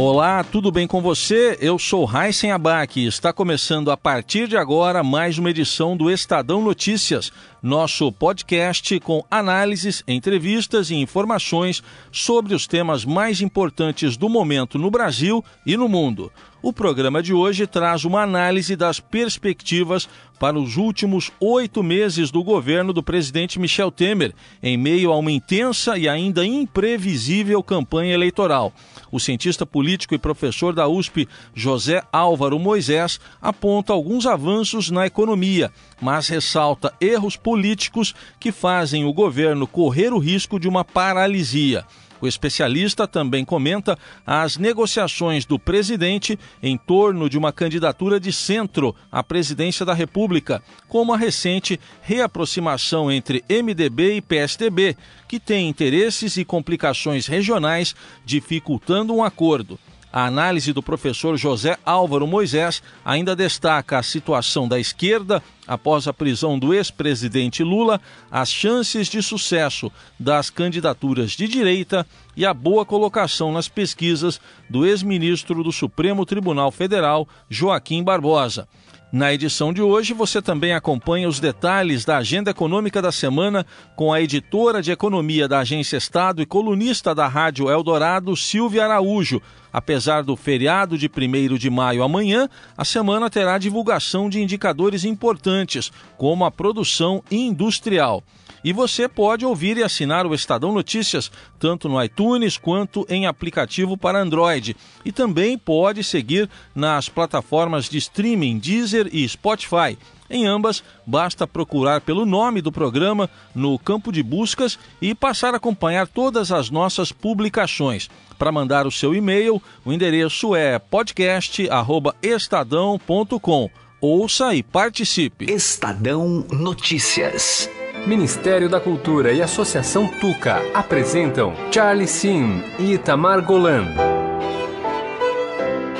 Olá, tudo bem com você? Eu sou Raíssen Abac e está começando a partir de agora mais uma edição do Estadão Notícias, nosso podcast com análises, entrevistas e informações sobre os temas mais importantes do momento no Brasil e no mundo. O programa de hoje traz uma análise das perspectivas para os últimos oito meses do governo do presidente Michel Temer, em meio a uma intensa e ainda imprevisível campanha eleitoral. O cientista político e professor da USP, José Álvaro Moisés, aponta alguns avanços na economia, mas ressalta erros políticos que fazem o governo correr o risco de uma paralisia. O especialista também comenta as negociações do presidente em torno de uma candidatura de centro à presidência da República, como a recente reaproximação entre MDB e PSDB, que tem interesses e complicações regionais dificultando um acordo. A análise do professor José Álvaro Moisés ainda destaca a situação da esquerda após a prisão do ex-presidente Lula, as chances de sucesso das candidaturas de direita e a boa colocação nas pesquisas do ex-ministro do Supremo Tribunal Federal, Joaquim Barbosa. Na edição de hoje, você também acompanha os detalhes da agenda econômica da semana com a editora de economia da Agência Estado e colunista da Rádio Eldorado, Silvia Araújo. Apesar do feriado de 1 de maio amanhã, a semana terá divulgação de indicadores importantes, como a produção industrial. E você pode ouvir e assinar o Estadão Notícias tanto no iTunes quanto em aplicativo para Android. E também pode seguir nas plataformas de streaming Deezer e Spotify. Em ambas, basta procurar pelo nome do programa no campo de buscas e passar a acompanhar todas as nossas publicações. Para mandar o seu e-mail, o endereço é podcast@estadão.com. Ouça e participe. Estadão Notícias. Ministério da Cultura e Associação Tuca apresentam Charlie Sim e Itamar Golan.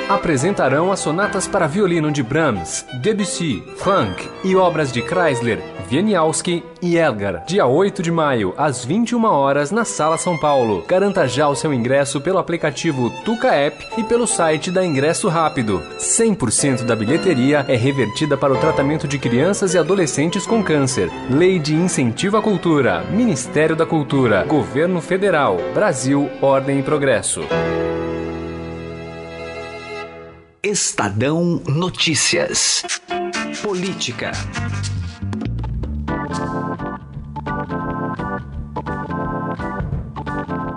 Apresentarão as sonatas para violino de Brahms, Debussy, Funk e obras de Chrysler, Wieniawski e Elgar. Dia 8 de maio, às 21 horas, na Sala São Paulo. Garanta já o seu ingresso pelo aplicativo Tuca App e pelo site da Ingresso Rápido. 100% da bilheteria é revertida para o tratamento de crianças e adolescentes com câncer. Lei de Incentivo à Cultura. Ministério da Cultura. Governo Federal. Brasil, Ordem e Progresso. Estadão Notícias. Política.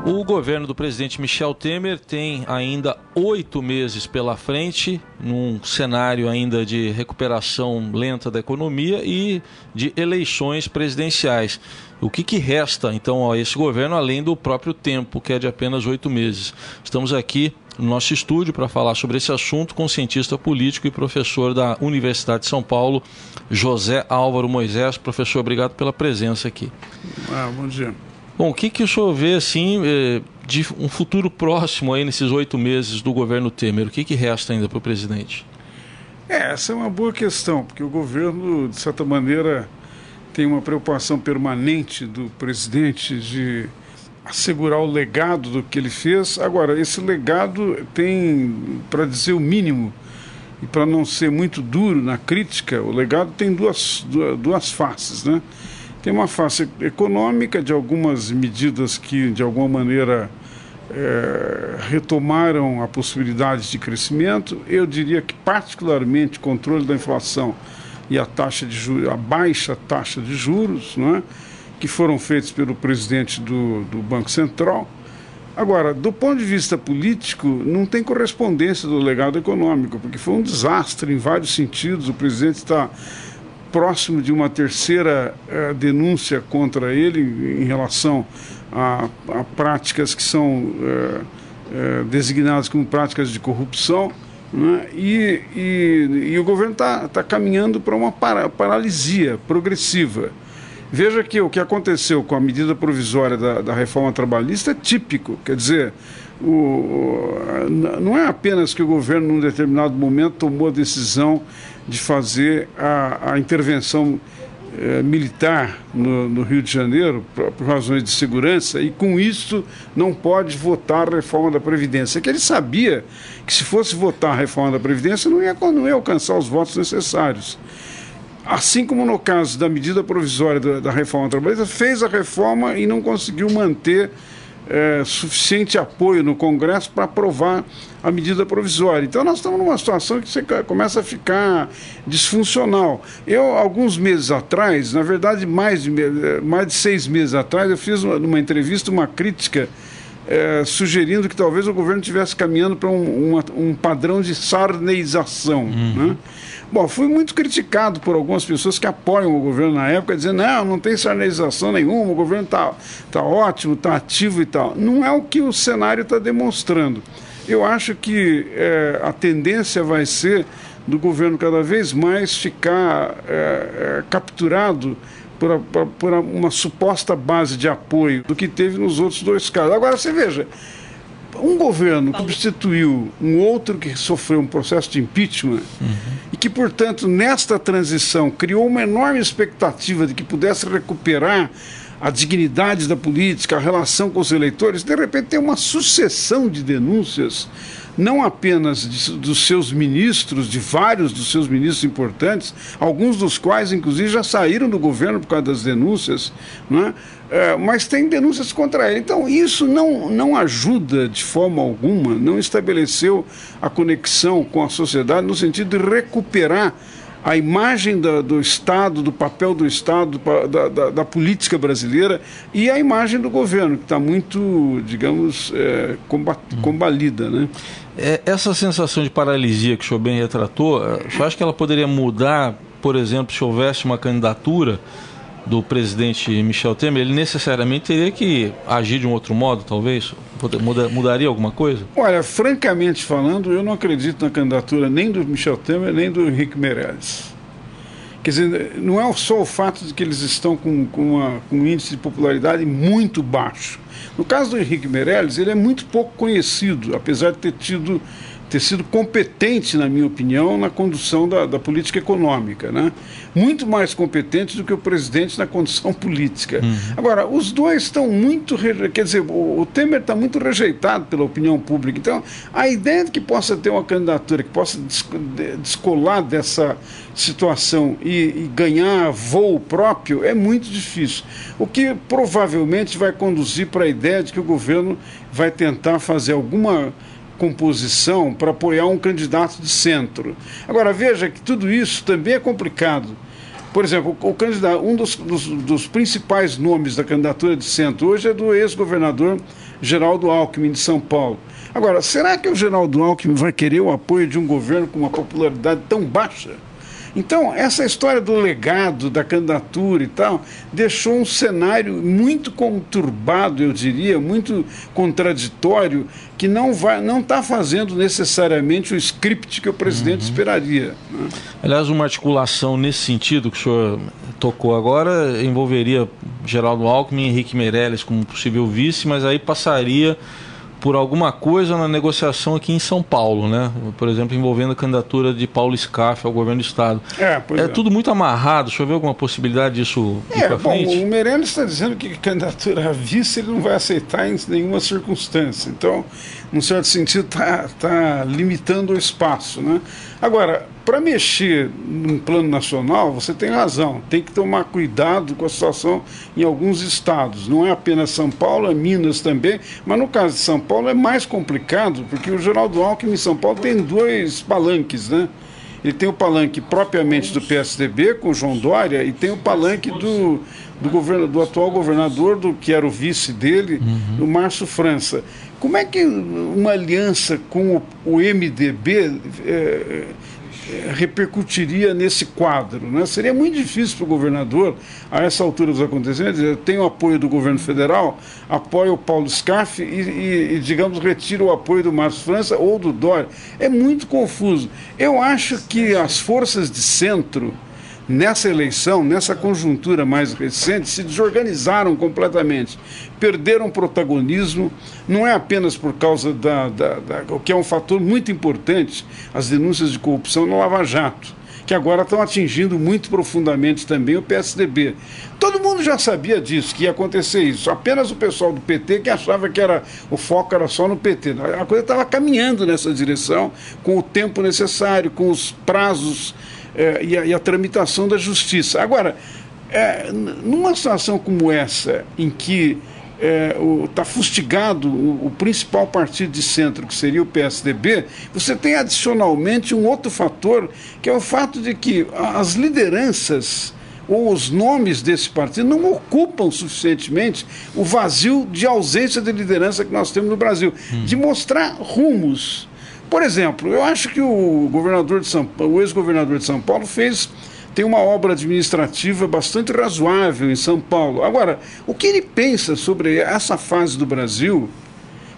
O governo do presidente Michel Temer tem ainda oito meses pela frente, num cenário ainda de recuperação lenta da economia e de eleições presidenciais. O que, que resta, então, a esse governo, além do próprio tempo, que é de apenas oito meses? Estamos aqui no nosso estúdio para falar sobre esse assunto com o cientista político e professor da Universidade de São Paulo, José Álvaro Moisés. Professor, obrigado pela presença aqui. Ah, bom dia. Bom, o que, que o senhor vê assim eh, de um futuro próximo aí nesses oito meses do governo Temer? O que, que resta ainda para o presidente? É, essa é uma boa questão, porque o governo, de certa maneira, tem uma preocupação permanente do presidente de assegurar o legado do que ele fez. Agora, esse legado tem, para dizer o mínimo, e para não ser muito duro na crítica, o legado tem duas, duas, faces. Né? Tem uma face econômica de algumas medidas que, de alguma maneira, é, retomaram a possibilidade de crescimento. Eu diria que, particularmente, controle da inflação e a taxa de juros, a baixa taxa de juros, não é? Que foram feitos pelo presidente do, do Banco Central. Agora, do ponto de vista político, não tem correspondência do legado econômico, porque foi um desastre em vários sentidos. O presidente está próximo de uma terceira eh, denúncia contra ele em relação a, a práticas que são eh, eh, designadas como práticas de corrupção. Né? E, e, e, o governo está tá caminhando para uma para, paralisia progressiva. Veja que o que aconteceu com a medida provisória da, da reforma trabalhista é típico. Quer dizer, o, não é apenas que o governo, num determinado momento, tomou a decisão de fazer a, a intervenção eh, militar no, no, Rio de Janeiro, por, por, razões de segurança, e com isso não pode votar a reforma da Previdência. É que ele sabia que se fosse votar a reforma da Previdência não ia, não ia alcançar os votos necessários. Assim como no caso da medida provisória da, reforma trabalhista, fez a reforma e não conseguiu manter é, suficiente apoio no Congresso para aprovar a medida provisória. Então nós estamos numa situação que você começa a ficar disfuncional. Eu, alguns meses atrás, na verdade mais de, mais de seis meses atrás, eu fiz uma, numa entrevista uma crítica é, sugerindo que talvez o governo estivesse caminhando para um, um, padrão de sarneização. Uhum. Né? Bom, fui muito criticado por algumas pessoas que apoiam o governo na época, dizendo, não, não tem sarneização nenhuma, o governo está tá ótimo, está ativo e tal. Não é o que o cenário está demonstrando. Eu acho que é, a tendência vai ser do governo cada vez mais ficar é, é, capturado por, por, uma suposta base de apoio do que teve nos outros dois casos. Agora, você veja, um governo substituiu um outro que sofreu um processo de impeachment uhum. e que, portanto, nesta transição criou uma enorme expectativa de que pudesse recuperar a dignidade da política, a relação com os eleitores, de repente tem uma sucessão de denúncias não apenas de, dos seus ministros, de vários dos seus ministros importantes, alguns dos quais, inclusive, já saíram do governo por causa das denúncias, né? É, mas tem denúncias contra ele. Então, isso não, não ajuda de forma alguma, não estabeleceu a conexão com a sociedade no sentido de recuperar a imagem da, do Estado, do papel do Estado, da, da, da, política brasileira e a imagem do governo, que está muito, digamos, é, combat, hum. combalida. Né? É, essa sensação de paralisia que o senhor bem retratou, o senhor acha que ela poderia mudar, por exemplo, se houvesse uma candidatura do presidente Michel Temer, ele necessariamente teria que agir de um outro modo, talvez? Mudaria alguma coisa? Olha, francamente falando, eu não acredito na candidatura nem do Michel Temer, nem do Henrique Meirelles. Quer dizer, não é só o fato de que eles estão com, com, uma, com um índice de popularidade muito baixo. No caso do Henrique Meirelles, ele é muito pouco conhecido, apesar de ter tido ter sido competente, na minha opinião, na condução da, da, política econômica, né? Muito mais competente do que o presidente na condução política. Uhum. Agora, os dois estão muito, quer dizer, o, o Temer está muito rejeitado pela opinião pública. Então, a ideia de que possa ter uma candidatura que possa descolar dessa situação e, e ganhar voo próprio é muito difícil. O que provavelmente vai conduzir para a ideia de que o governo vai tentar fazer alguma composição para apoiar um candidato de centro. Agora, veja que tudo isso também é complicado. Por exemplo, o candidato, um dos, dos, dos principais nomes da candidatura de centro hoje é do ex-governador Geraldo Alckmin de São Paulo. Agora, será que o Geraldo Alckmin vai querer o apoio de um governo com uma popularidade tão baixa? Então, essa história do legado, da candidatura e tal, deixou um cenário muito conturbado, eu diria, muito contraditório, que não vai, não está fazendo necessariamente o script que o presidente uhum. esperaria. Né? Aliás, uma articulação nesse sentido que o senhor tocou agora envolveria Geraldo Alckmin e Henrique Meirelles como possível vice, mas aí passaria por alguma coisa na negociação aqui em São Paulo, né? Por exemplo, envolvendo a candidatura de Paulo Scaff ao governo do estado. É, é, é, tudo muito amarrado. Deixa eu ver alguma possibilidade disso é, bom, frente? O Meirelles está dizendo que candidatura a vice ele não vai aceitar em nenhuma circunstância. Então, num certo sentido, está tá limitando o espaço, né? Agora, para mexer num plano nacional, você tem razão, tem que tomar cuidado com a situação em alguns estados. Não é apenas São Paulo, é Minas também, mas no caso de São Paulo é mais complicado, porque o Geraldo Alckmin em São Paulo tem dois palanques, né? Ele tem o palanque propriamente do PSDB com o João Dória e tem o palanque do, do, governo, do atual governador, do que era o vice dele, uhum. o Márcio França. Como é que uma aliança com o, MDB é, é, repercutiria nesse quadro. Né? Seria muito difícil para o governador, a essa altura dos acontecimentos, dizer, tem o apoio do governo federal, apoia o Paulo Scaff e, e, e, digamos, retira o apoio do Márcio França ou do Dória. É muito confuso. Eu acho que as forças de centro nessa eleição, nessa conjuntura mais recente, se desorganizaram completamente, perderam protagonismo, não é apenas por causa da, da, da o que é um fator muito importante, as denúncias de corrupção no Lava Jato que agora estão atingindo muito profundamente também o PSDB. Todo mundo já sabia disso, que ia acontecer isso. Apenas o pessoal do PT que achava que era o foco era só no PT. A coisa estava caminhando nessa direção, com o tempo necessário, com os prazos eh, e, a, e, a, tramitação da justiça. Agora, eh, numa situação como essa, em que está é, tá fustigado o, o, principal partido de centro, que seria o PSDB, você tem adicionalmente um outro fator, que é o fato de que as lideranças ou os nomes desse partido não ocupam suficientemente o vazio de ausência de liderança que nós temos no Brasil, hum. de mostrar rumos. Por exemplo, eu acho que o governador de São o ex-governador de São Paulo fez tem uma obra administrativa bastante razoável em São Paulo. Agora, o que ele pensa sobre essa fase do Brasil?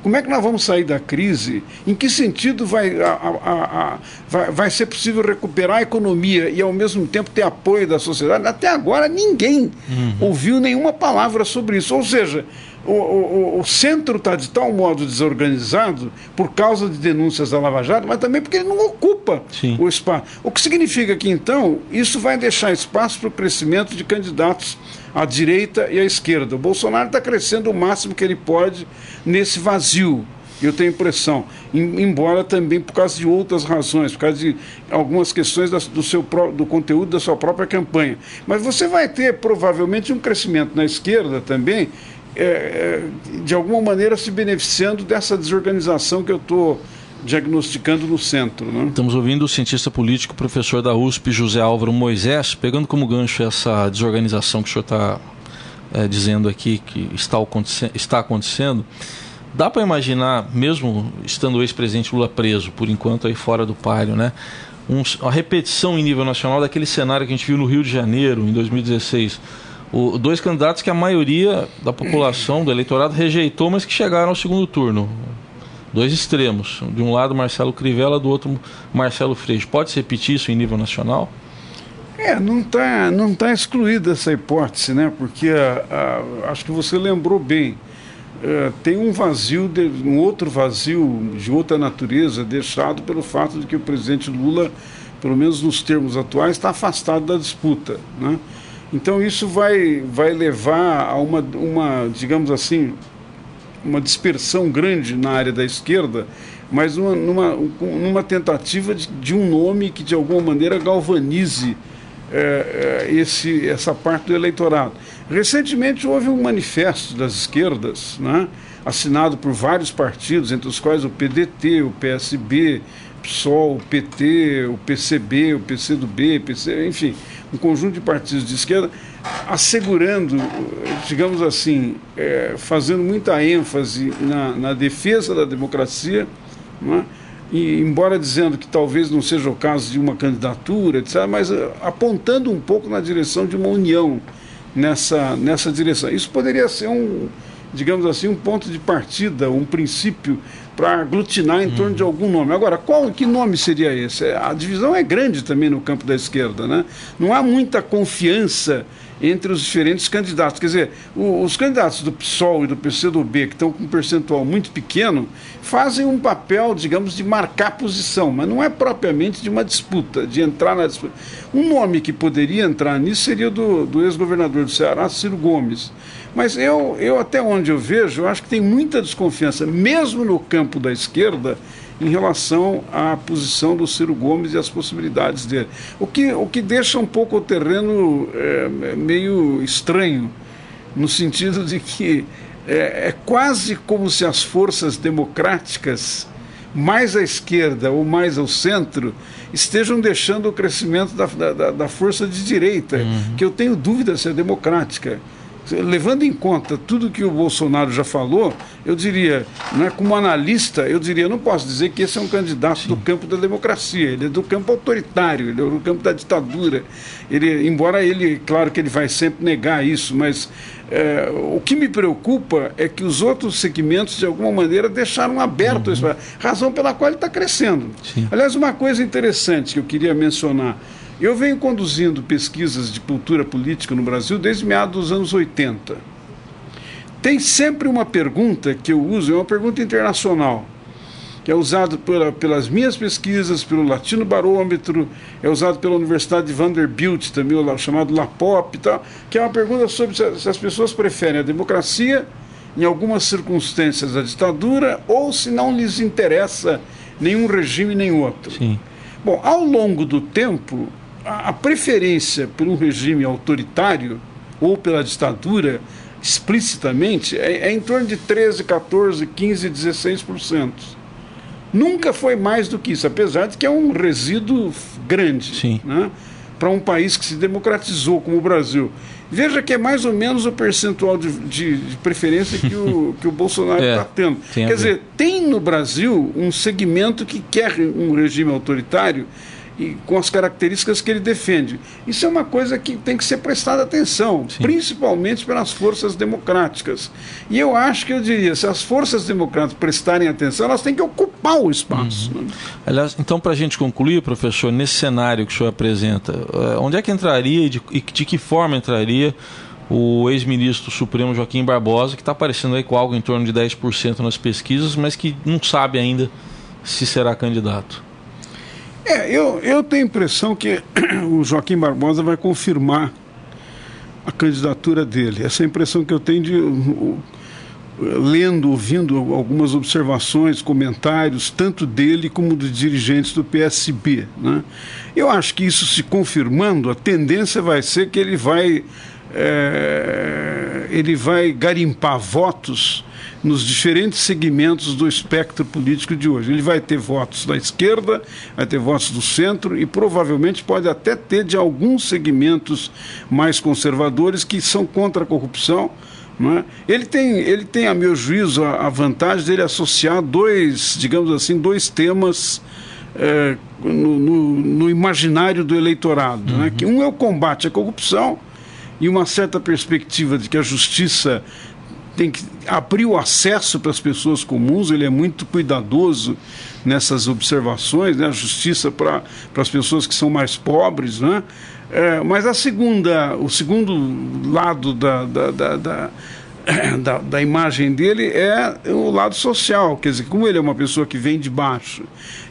Como é que nós vamos sair da crise? Em que sentido vai, a, a, a, vai, vai ser possível recuperar a economia e, ao mesmo tempo, ter apoio da sociedade? Até agora, ninguém uhum. ouviu nenhuma palavra sobre isso. Ou seja, o, o, o centro está de tal modo desorganizado por causa de denúncias da Lava Jato, mas também porque ele não ocupa Sim. o espaço. O que significa que, então, isso vai deixar espaço para o crescimento de candidatos à direita e à esquerda. O Bolsonaro está crescendo o máximo que ele pode nesse vazio. Eu tenho impressão, embora também por causa de outras razões, por causa de algumas questões do, seu, do conteúdo da sua própria campanha. Mas você vai ter provavelmente um crescimento na esquerda também, é, é, de alguma maneira se beneficiando dessa desorganização que eu estou diagnosticando no centro. Né? Estamos ouvindo o cientista político, professor da USP, José Álvaro Moisés, pegando como gancho essa desorganização que o senhor está é, dizendo aqui que está, está acontecendo. Dá para imaginar, mesmo estando o ex-presidente Lula preso, por enquanto aí fora do páreo, né? Um, uma repetição em nível nacional daquele cenário que a gente viu no Rio de Janeiro, em 2016 o, dois candidatos que a maioria da população, do eleitorado, rejeitou, mas que chegaram ao segundo turno. Dois extremos. De um lado, Marcelo Crivella, do outro, Marcelo Freixo. Pode se repetir isso em nível nacional? É, não está não tá excluída essa hipótese, né? Porque a, a, acho que você lembrou bem. É, tem um vazio, de, um outro vazio de outra natureza deixado pelo fato de que o presidente Lula, pelo menos nos termos atuais, está afastado da disputa. Né? Então isso vai, vai levar a uma, uma, digamos assim, uma dispersão grande na área da esquerda, mas numa, numa, numa tentativa de, de um nome que de alguma maneira galvanize é, é, esse, essa parte do eleitorado. Recentemente houve um manifesto das esquerdas, né, assinado por vários partidos, entre os quais o PDT, o PSB, PSOL, o PT, o PCB, o PCdoB, PC, enfim, um conjunto de partidos de esquerda, assegurando, digamos assim, é, fazendo muita ênfase na, na defesa da democracia, é? e, embora dizendo que talvez não seja o caso de uma candidatura, etc., mas é, apontando um pouco na direção de uma união nessa, nessa direção. Isso poderia ser um, digamos assim, um ponto de partida, um princípio para aglutinar em torno de algum nome. Agora, qual que nome seria esse? A divisão é grande também no campo da esquerda, né? Não há muita confiança entre os diferentes candidatos. Quer dizer, os candidatos do PSOL e do PCdoB, que estão com um percentual muito pequeno, fazem um papel, digamos, de marcar posição, mas não é propriamente de uma disputa, de entrar na disputa. Um nome que poderia entrar nisso seria do, do ex-governador do Ceará, Ciro Gomes. Mas eu, eu, até onde eu vejo, eu acho que tem muita desconfiança, mesmo no campo da esquerda, em relação à posição do Ciro Gomes e as possibilidades dele. O que, o que deixa um pouco o terreno é, meio estranho, no sentido de que é, é quase como se as forças democráticas, mais à esquerda ou mais ao centro, estejam deixando o crescimento da, da, da força de direita, uhum. que eu tenho dúvida se é democrática levando em conta tudo que o Bolsonaro já falou, eu diria, né, como analista, eu diria, não posso dizer que esse é um candidato Sim. do campo da democracia, ele é do campo autoritário, ele é do campo da ditadura. Ele, embora ele, claro que ele vai sempre negar isso, mas é, o que me preocupa é que os outros segmentos, de alguma maneira, deixaram aberto uhum. razão pela qual ele está crescendo. Sim. Aliás, uma coisa interessante que eu queria mencionar Eu venho conduzindo pesquisas de cultura política no Brasil desde meados dos anos 80. Tem sempre uma pergunta que eu uso, é uma pergunta internacional, que é usado pela, pelas minhas pesquisas, pelo Latino Barômetro, é usado pela Universidade de Vanderbilt, também o chamado LAPOP, tal, que é uma pergunta sobre se, se as pessoas preferem a democracia, em algumas circunstâncias, a ditadura, ou se não lhes interessa nenhum regime nem outro. Sim. Bom, ao longo do tempo, a, a preferência por um regime autoritário ou pela ditadura explicitamente é, é, em torno de 13, 14, 15, 16%. Nunca foi mais do que isso, apesar de que é um resíduo grande né, para um país que se democratizou como o Brasil. Veja que é mais ou menos o percentual de, de, de preferência que o, que o Bolsonaro está é, tendo. Quer dizer, tem no Brasil um segmento que quer um regime autoritário e com as características que ele defende. Isso é uma coisa que tem que ser prestada atenção, Sim. principalmente pelas forças democráticas. E eu acho que eu diria, se as forças democráticas prestarem atenção, elas têm que ocupar o espaço. Uhum. Né? Aliás, então, para a gente concluir, professor, nesse cenário que o senhor apresenta, eh, onde é que entraria e de, e de que forma entraria o ex-ministro Supremo Joaquim Barbosa, que está aparecendo aí com algo em torno de 10% nas pesquisas, mas que não sabe ainda se será candidato? É, eu, eu tenho a impressão que o Joaquim Barbosa vai confirmar a candidatura dele. Essa é a impressão que eu tenho de lendo, ouvindo algumas observações, comentários, tanto dele como dos dirigentes do PSB. Né? Eu acho que isso se confirmando, a tendência vai ser que ele vai, é, ele vai garimpar votos nos diferentes segmentos do espectro político de hoje. Ele vai ter votos da esquerda, vai ter votos do centro e provavelmente pode até ter de alguns segmentos mais conservadores que são contra a corrupção. É? Ele, tem, ele tem, a meu juízo, a, a, vantagem dele associar dois, digamos assim, dois temas é, no, no, no, imaginário do eleitorado. Uhum. Né? Que um é o combate à corrupção e uma certa perspectiva de que a justiça tem que abrir o acesso para as pessoas comuns, ele é muito cuidadoso nessas observações, né? a justiça para as pessoas que são mais pobres. Né? É, mas a segunda, o segundo lado da, da, da, da da, da, imagem dele é o lado social, quer dizer, como ele é uma pessoa que vem de baixo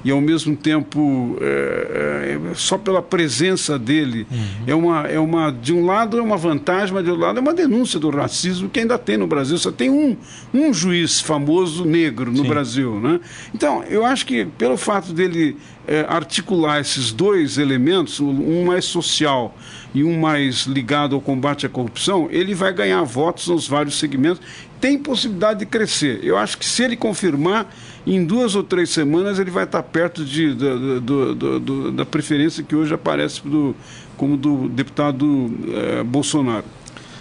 e ao mesmo tempo é, é, só pela presença dele uhum. é uma é uma de um lado é uma vantagem, mas de outro lado é uma denúncia do racismo que ainda tem no Brasil. Só tem um, um juiz famoso negro no Sim. Brasil, né? Então eu acho que pelo fato dele é, articular esses dois elementos, um mais social e um mais ligado ao combate à corrupção, ele vai ganhar votos nos vários segmentos. Tem possibilidade de crescer. Eu acho que se ele confirmar, em duas ou três semanas ele vai estar perto de, do, do, do, da preferência que hoje aparece do, como do deputado eh, Bolsonaro.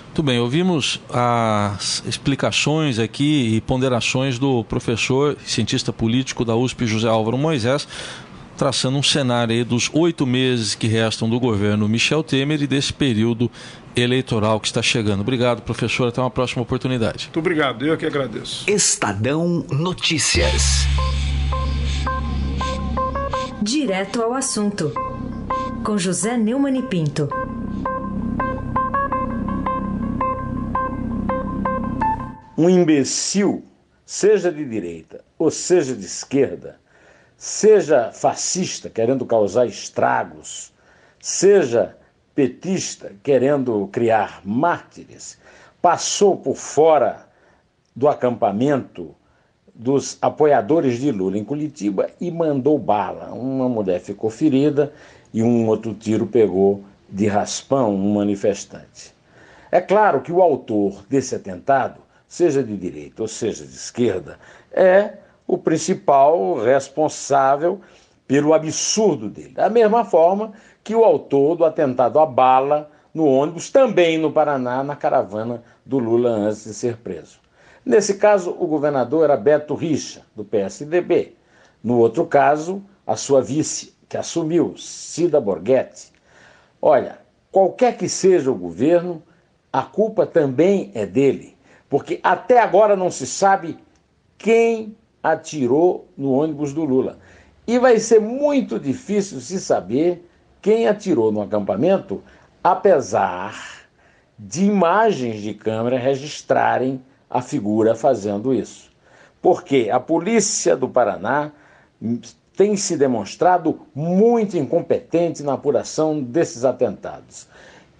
Muito bem, ouvimos as explicações aqui e ponderações do professor, cientista político da USP, José Álvaro Moisés, traçando um cenário aí dos oito meses que restam do governo Michel Temer e desse período eleitoral que está chegando. Obrigado, professor. Até uma próxima oportunidade. Muito obrigado. Eu que agradeço. Estadão Notícias. Direto ao assunto. Com José Neumann e Pinto. Um imbecil, seja de direita ou seja de esquerda, seja fascista, querendo causar estragos, seja petista, querendo criar mártires, passou por fora do acampamento dos apoiadores de Lula em Curitiba e mandou bala. Uma mulher ficou ferida e um outro tiro pegou de raspão um manifestante. É claro que o autor desse atentado, seja de direita ou seja de esquerda, é o principal responsável pelo absurdo dele. Da mesma forma que o autor do atentado à bala no ônibus, também no Paraná, na caravana do Lula antes de ser preso. Nesse caso, o governador era Beto Richa, do PSDB. No outro caso, a sua vice, que assumiu, Cida Borghetti. Olha, qualquer que seja o governo, a culpa também é dele, porque até agora não se sabe quem atirou no ônibus do Lula. E vai ser muito difícil se saber quem atirou no acampamento, apesar de imagens de câmera registrarem a figura fazendo isso. Porque a polícia do Paraná tem se demonstrado muito incompetente na apuração desses atentados.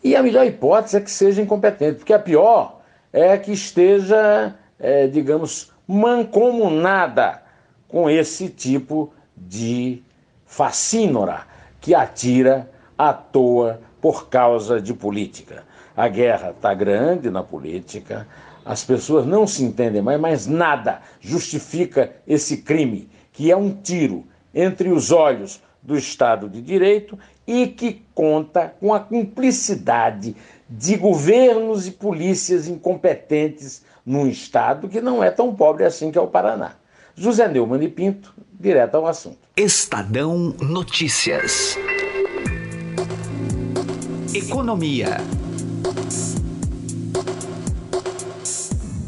E a melhor hipótese é que seja incompetente, porque a pior é que esteja, é, digamos, mancomunada com esse tipo de facínora que atira à toa por causa de política. A guerra está grande na política, as pessoas não se entendem mais, mas nada justifica esse crime, que é um tiro entre os olhos do Estado de Direito e que conta com a cumplicidade de governos e polícias incompetentes num Estado que não é tão pobre assim que é o Paraná. José Neumann e Pinto, direto ao assunto. Estadão Notícias. Economia.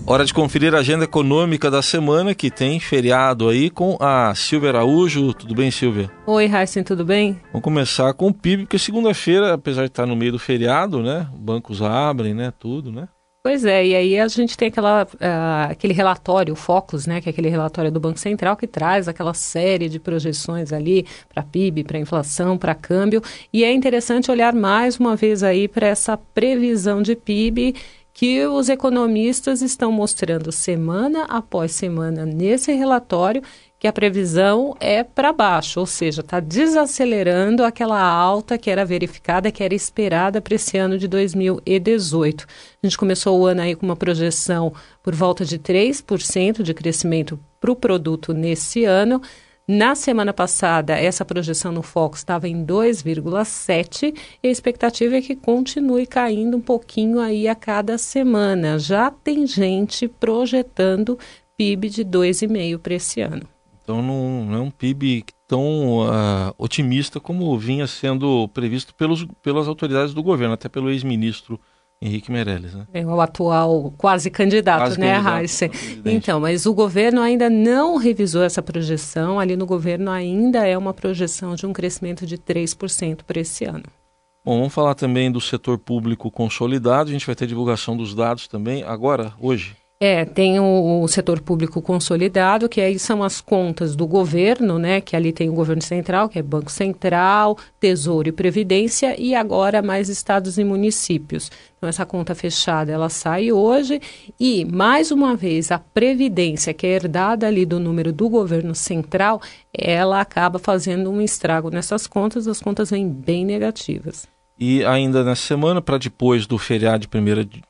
Hora de conferir a agenda econômica da semana, que tem feriado aí com a Silvia Araújo. Tudo bem, Silvia? Oi, Heisen, tudo bem? Vamos começar com o PIB, porque segunda-feira, apesar de estar no meio do feriado, né? Bancos abrem, né? Tudo, né? Pois é, e aí a gente tem aquela, uh, aquele relatório, o Focus, né, que é aquele relatório do Banco Central que traz aquela série de projeções ali para PIB, para inflação, para câmbio, e é interessante olhar mais uma vez aí para essa previsão de PIB que os economistas estão mostrando semana após semana nesse relatório que a previsão é para baixo, ou seja, está desacelerando aquela alta que era verificada, que era esperada para esse ano de 2018. A gente começou o ano aí com uma projeção por volta de 3% de crescimento para o produto nesse ano. Na semana passada, essa projeção no Fox estava em 2,7 e a expectativa é que continue caindo um pouquinho aí a cada semana. Já tem gente projetando PIB de 2,5 para esse ano. Então não, não, é um PIB tão uh, otimista como vinha sendo previsto pelos, pelas autoridades do governo, até pelo ex-ministro Henrique Meirelles, né? É o atual quase candidato, quase né, Raíssa? Então, mas o governo ainda não revisou essa projeção. Ali no governo ainda é uma projeção de um crescimento de 3% para esse ano. Bom, vamos falar também do setor público consolidado. A gente vai ter divulgação dos dados também agora, hoje. É, tem o, o, setor público consolidado, que aí são as contas do governo, né? Que ali tem o governo central, que é Banco Central, Tesouro e Previdência, e agora mais estados e municípios. Então, essa conta fechada, ela sai hoje. E, mais uma vez, a Previdência, que é herdada ali do número do governo central, ela acaba fazendo um estrago nessas contas, as contas vêm bem negativas. E ainda nessa semana, para depois do feriado de 1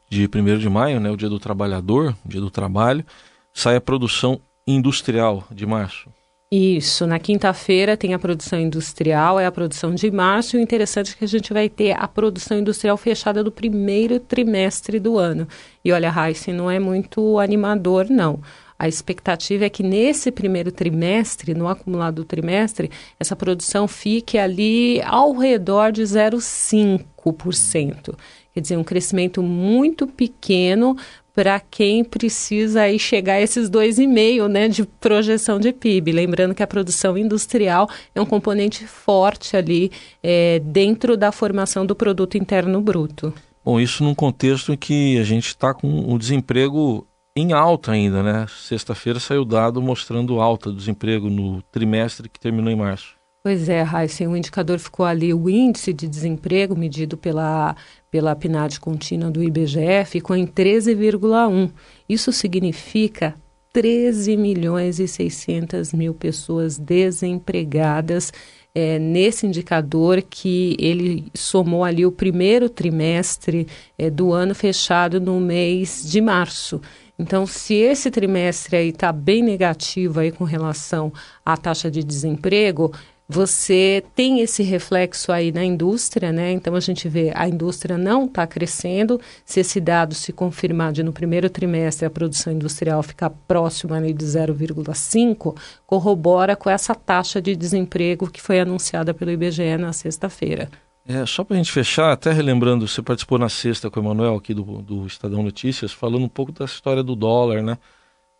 de, de, de maio, né, o Dia do Trabalhador, Dia do Trabalho, sai a produção industrial de março. Isso, na quinta-feira tem a produção industrial, é a produção de março, e o interessante é que a gente vai ter a produção industrial fechada do primeiro trimestre do ano. E olha, Raíssa, não é muito animador, não. A expectativa é que nesse primeiro trimestre, no acumulado do trimestre, essa produção fique ali ao redor de 0,5%. Quer dizer, um crescimento muito pequeno para quem precisa aí chegar a esses 2,5% né, de projeção de PIB. Lembrando que a produção industrial é um componente forte ali é, dentro da formação do produto interno bruto. Bom, isso num contexto em que a gente está com o desemprego em alta ainda, né? Sexta-feira saiu dado mostrando alta do desemprego no trimestre que terminou em março. Pois é, Raíssa, o indicador ficou ali, o índice de desemprego medido pela, pela PNAD contínua do IBGE ficou em 13,1. Isso significa 13 milhões e 600 mil pessoas desempregadas é, nesse indicador que ele somou ali o primeiro trimestre é, do ano fechado no mês de março. Então, se esse trimestre aí está bem negativo aí com relação à taxa de desemprego, você tem esse reflexo aí na indústria, né? Então a gente vê a indústria não está crescendo. Se esse dado se confirmar de no primeiro trimestre a produção industrial ficar próxima ali de 0,5, corrobora com essa taxa de desemprego que foi anunciada pelo IBGE na sexta-feira. É, só para a gente fechar, até relembrando, você participou na sexta com o Emanuel aqui do, do Estadão Notícias, falando um pouco da história do dólar, né?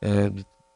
É,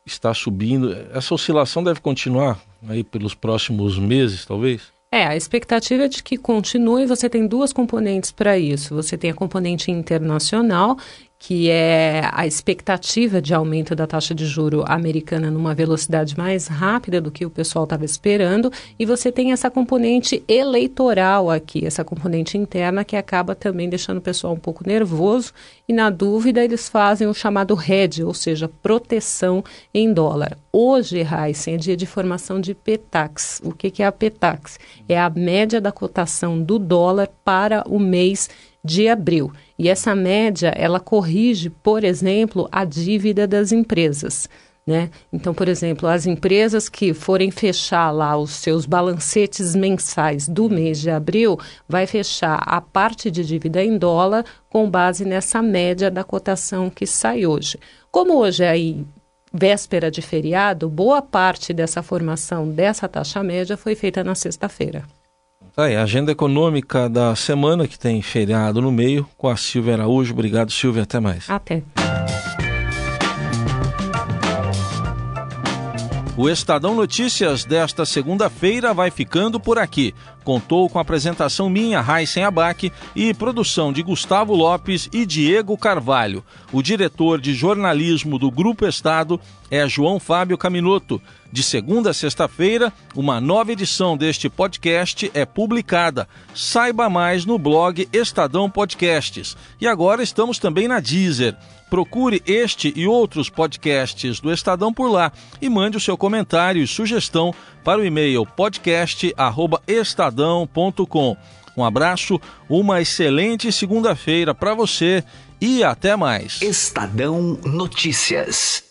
está subindo. Essa oscilação deve continuar aí pelos próximos meses, talvez? É, a expectativa é de que continue. Você tem duas componentes para isso. Você tem a componente internacional que é a expectativa de aumento da taxa de juro americana numa velocidade mais rápida do que o pessoal estava esperando, e você tem essa componente eleitoral aqui, essa componente interna que acaba também deixando o pessoal um pouco nervoso e na dúvida eles fazem o chamado hedge, ou seja, proteção em dólar. Hoje, Heisen, é dia de formação de PETAX. O que, que é a PETAX? É a média da cotação do dólar para o mês de abril. E essa média, ela corrige, por exemplo, a dívida das empresas. Né? Então, por exemplo, as empresas que forem fechar lá os seus balancetes mensais do mês de abril, vai fechar a parte de dívida em dólar com base nessa média da cotação que sai hoje. Como hoje é aí véspera de feriado, boa parte dessa formação dessa taxa média foi feita na sexta-feira. Tá aí, agenda econômica da semana, que tem feriado no meio, com a Silvia Araújo. Obrigado, Silvia. Até mais. Até. O Estadão Notícias desta segunda-feira vai ficando por aqui. Contou com a apresentação minha, Raíssen Abac, e produção de Gustavo Lopes e Diego Carvalho. O diretor de jornalismo do Grupo Estado é João Fábio Caminoto. De segunda a sexta-feira, uma nova edição deste podcast é publicada. Saiba mais no blog Estadão Podcasts. E agora estamos também na Deezer. Procure este e outros podcasts do Estadão por lá e mande o seu comentário e sugestão para o e-mail podcast@estadão.com. Um abraço, uma excelente segunda-feira para você e até mais. Estadão Notícias.